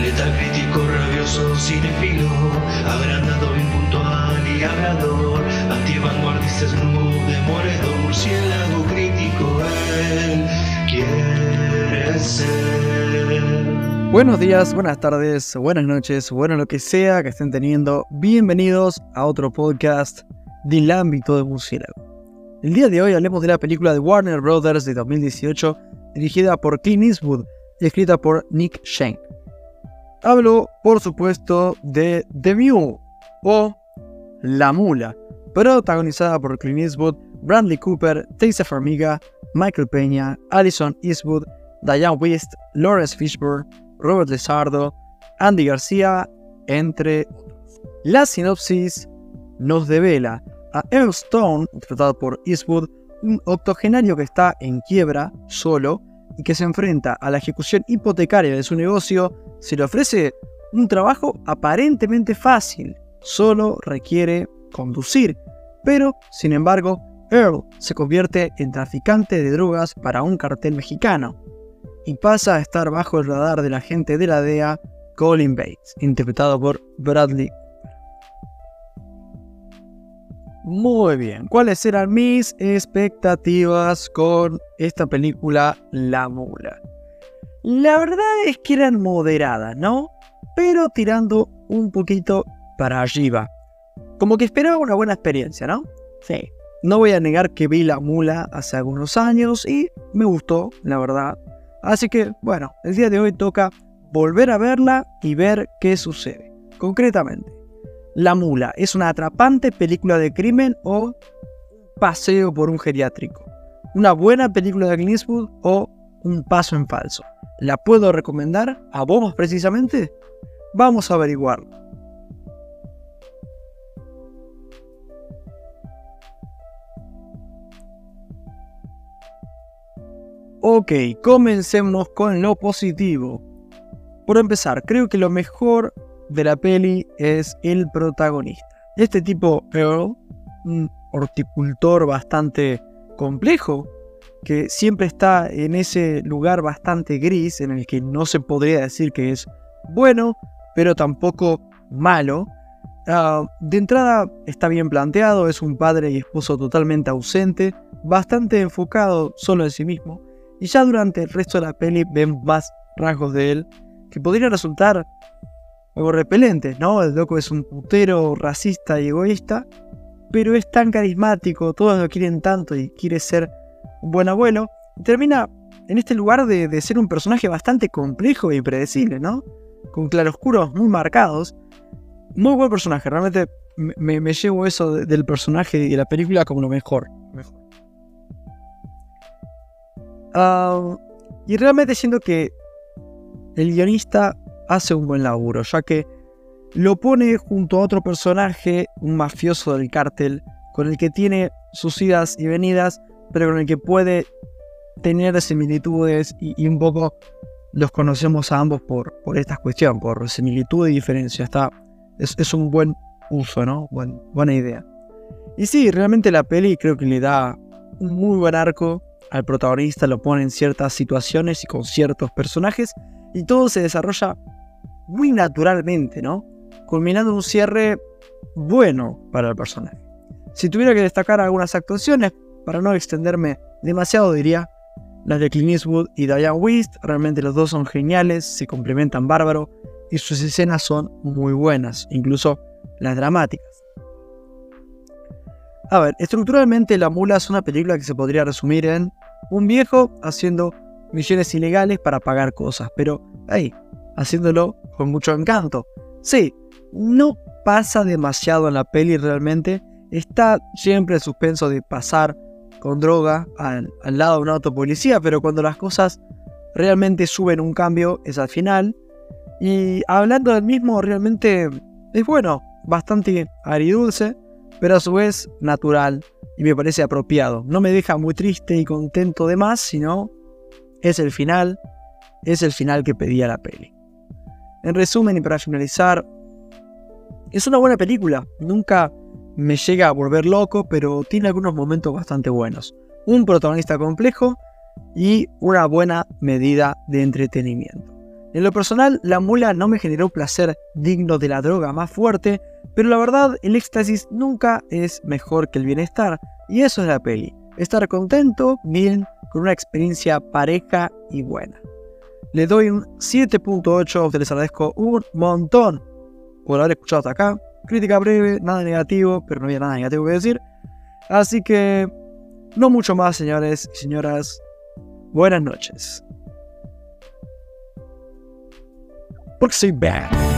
Letal crítico, rabioso, cinefilo, agrandado, impuntual y hablador, antivanguardista, snoop, murciélago crítico, él quiere ser. Buenos días, buenas tardes, buenas noches, bueno lo que sea que estén teniendo. Bienvenidos a otro podcast del ámbito de murciélago. El día de hoy hablemos de la película de Warner Brothers de 2018, dirigida por Clint Eastwood y escrita por Nick Shane. Hablo, por supuesto, de The Mule o La Mula, protagonizada por Clint Eastwood, Bradley Cooper, Taysa Farmiga, Michael Peña, Alison Eastwood, Diane West, Lawrence Fishburne, Robert Lizardo, Andy García, entre otros. La sinopsis nos devela a Earl Stone, interpretado por Eastwood, un octogenario que está en quiebra, solo, y que se enfrenta a la ejecución hipotecaria de su negocio, se le ofrece un trabajo aparentemente fácil, solo requiere conducir, pero, sin embargo, Earl se convierte en traficante de drogas para un cartel mexicano y pasa a estar bajo el radar del agente de la DEA, Colin Bates, interpretado por Bradley. Muy bien, ¿cuáles eran mis expectativas con esta película La Mula? La verdad es que eran moderadas, ¿no? Pero tirando un poquito para arriba. Como que esperaba una buena experiencia, ¿no? Sí. No voy a negar que vi La Mula hace algunos años y me gustó, la verdad. Así que, bueno, el día de hoy toca volver a verla y ver qué sucede. Concretamente, La Mula es una atrapante película de crimen o paseo por un geriátrico. Una buena película de Clint o un paso en falso. ¿La puedo recomendar a vos precisamente? Vamos a averiguarlo. Ok, comencemos con lo positivo. Por empezar, creo que lo mejor de la peli es el protagonista. Este tipo, Earl, un horticultor bastante complejo, que siempre está en ese lugar bastante gris en el que no se podría decir que es bueno, pero tampoco malo. Ah, de entrada está bien planteado, es un padre y esposo totalmente ausente, bastante enfocado solo en sí mismo, y ya durante el resto de la peli ven más rasgos de él que podrían resultar algo repelentes, ¿no? El loco es un putero racista y egoísta, pero es tan carismático, todos lo quieren tanto y quiere ser un buen abuelo, y termina en este lugar de, ser un personaje bastante complejo e impredecible, ¿no? Con claroscuros muy marcados. Muy buen personaje, realmente me, llevo eso del personaje y de la película como lo mejor. Ah, y realmente siento que el guionista hace un buen laburo, ya que lo pone junto a otro personaje, un mafioso del cártel, con el que tiene sus idas y venidas, pero con el que puede tener similitudes y, un poco los conocemos a ambos por, por esta cuestión, por similitud y diferencia. Está, es, un buen uso, ¿no? buena idea. Y sí, realmente la peli creo que le da un muy buen arco al protagonista, lo pone en ciertas situaciones y con ciertos personajes y todo se desarrolla muy naturalmente, ¿no? Culminando un cierre bueno para el personaje. Si tuviera que destacar algunas actuaciones, para no extenderme demasiado, diría las de Clint Eastwood y Diane West. Realmente los dos son geniales, se complementan bárbaro y sus escenas son muy buenas, incluso las dramáticas. A ver, estructuralmente La Mula es una película que se podría resumir en un viejo haciendo misiones ilegales para pagar cosas, pero ahí, haciéndolo con mucho encanto. Sí, no pasa demasiado en la peli realmente, está siempre el suspenso de pasar con droga al, lado de un auto policía, pero cuando las cosas realmente suben un cambio es al final. Y hablando del mismo, realmente es bueno, bastante aridulce, pero a su vez natural y me parece apropiado. No me deja muy triste y contento de más, sino es el final, es el final que pedía la peli. En resumen y para finalizar, es una buena película, nunca me llega a volver loco, pero tiene algunos momentos bastante buenos. Un protagonista complejo y una buena medida de entretenimiento. En lo personal, la mula no me generó placer digno de la droga más fuerte, pero la verdad, el éxtasis nunca es mejor que el bienestar, y eso es la peli. Estar contento, bien, con una experiencia pareja y buena. Le doy un 7.8, les agradezco un montón por haber escuchado hasta acá. Crítica breve, nada negativo, pero no había nada negativo que decir. Así que, no mucho más, señores y señoras. Buenas noches. Porque soy bad.